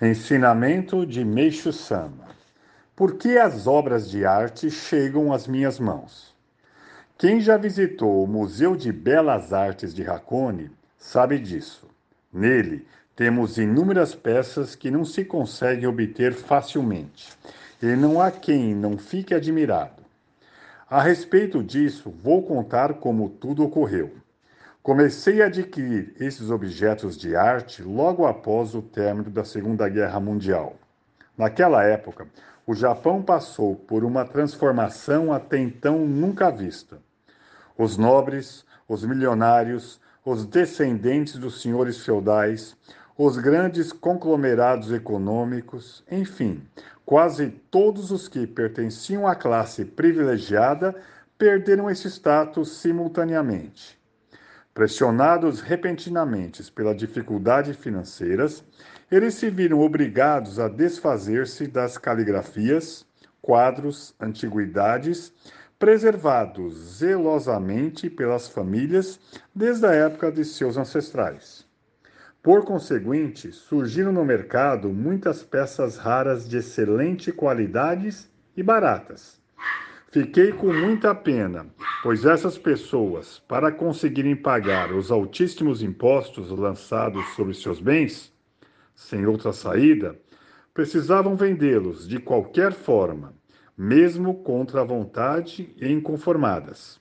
Ensinamento de Meixo Sama. Por que as obras de arte chegam às minhas mãos? Quem já visitou o Museu de Belas Artes de Hakone sabe disso. Nele temos inúmeras peças que não se consegue obter facilmente, e não há quem não fique admirado. A respeito disso, vou contar como tudo ocorreu. Comecei a adquirir esses objetos de arte logo após o término da Segunda Guerra Mundial. Naquela época, o Japão passou por uma transformação até então nunca vista. Os nobres, os milionários, os descendentes dos senhores feudais, os grandes conglomerados econômicos, enfim, quase todos os que pertenciam à classe privilegiada perderam esse status simultaneamente. Pressionados repentinamente pela dificuldade financeiras, eles se viram obrigados a desfazer-se das caligrafias, quadros, antiguidades, preservados zelosamente pelas famílias desde a época de seus ancestrais. Por conseguinte, surgiram no mercado muitas peças raras de excelente qualidade e baratas Fiquei com muita pena, pois essas pessoas, para conseguirem pagar os altíssimos impostos lançados sobre seus bens, sem outra saída, precisavam vendê-los de qualquer forma, mesmo contra a vontade e inconformadas.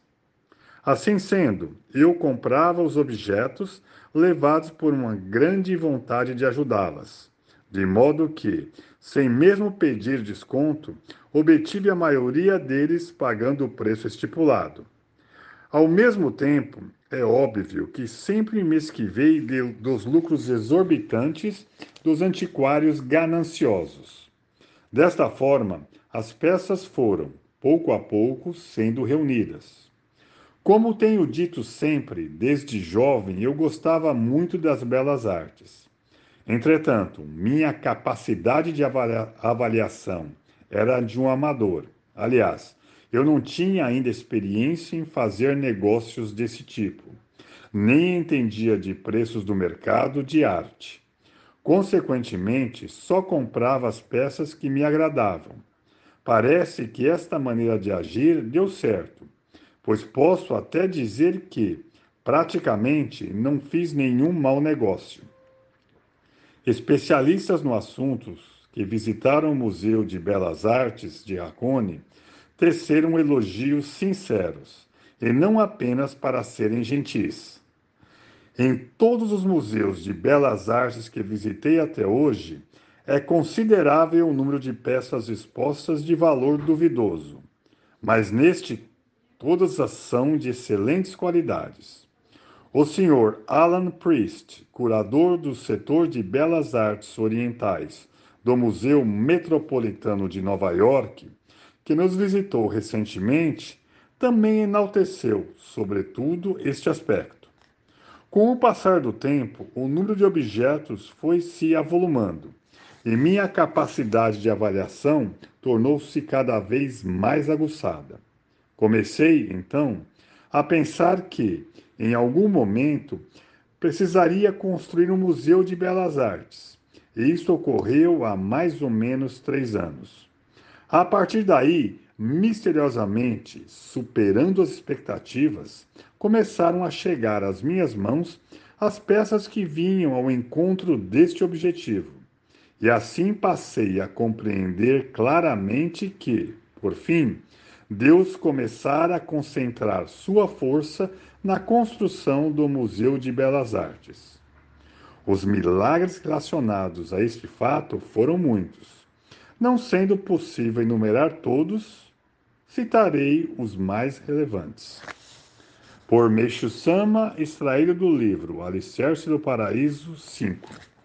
Assim sendo, eu comprava os objetos levados por uma grande vontade de ajudá-las, de modo que, sem mesmo pedir desconto, obtive a maioria deles pagando o preço estipulado. Ao mesmo tempo, é óbvio que sempre me esquivei de, dos lucros exorbitantes dos antiquários gananciosos. Desta forma, as peças foram, pouco a pouco, sendo reunidas. Como tenho dito sempre, desde jovem eu gostava muito das belas artes. Entretanto, minha capacidade de avaliação era de um amador. Aliás, eu não tinha ainda experiência em fazer negócios desse tipo, nem entendia de preços do mercado de arte. Consequentemente, só comprava as peças que me agradavam. Parece que esta maneira de agir deu certo, pois posso até dizer que, praticamente, não fiz nenhum mau negócio. Especialistas no assunto que visitaram o Museu de Belas Artes de Hakone teceram elogios sinceros, e não apenas para serem gentis. Em todos os museus de belas artes que visitei até hoje, é considerável o número de peças expostas de valor duvidoso, mas neste todas são de excelentes qualidades. O Sr. Alan Priest, curador do setor de belas artes orientais do Museu Metropolitano de Nova York, que nos visitou recentemente, também enalteceu, sobretudo, este aspecto. Com o passar do tempo, o número de objetos foi se avolumando e minha capacidade de avaliação tornou-se cada vez mais aguçada. Comecei, então, a pensar que, em algum momento, precisaria construir um museu de belas artes. E isso ocorreu há mais ou menos três anos. A partir daí, misteriosamente, superando as expectativas, começaram a chegar às minhas mãos as peças que vinham ao encontro deste objetivo. E assim passei a compreender claramente que, por fim, Deus começara a concentrar sua força na construção do Museu de Belas Artes. Os milagres relacionados a este fato foram muitos. Não sendo possível enumerar todos, citarei os mais relevantes. Por Meixo Sama, extraído do livro Alicerce do Paraíso 5.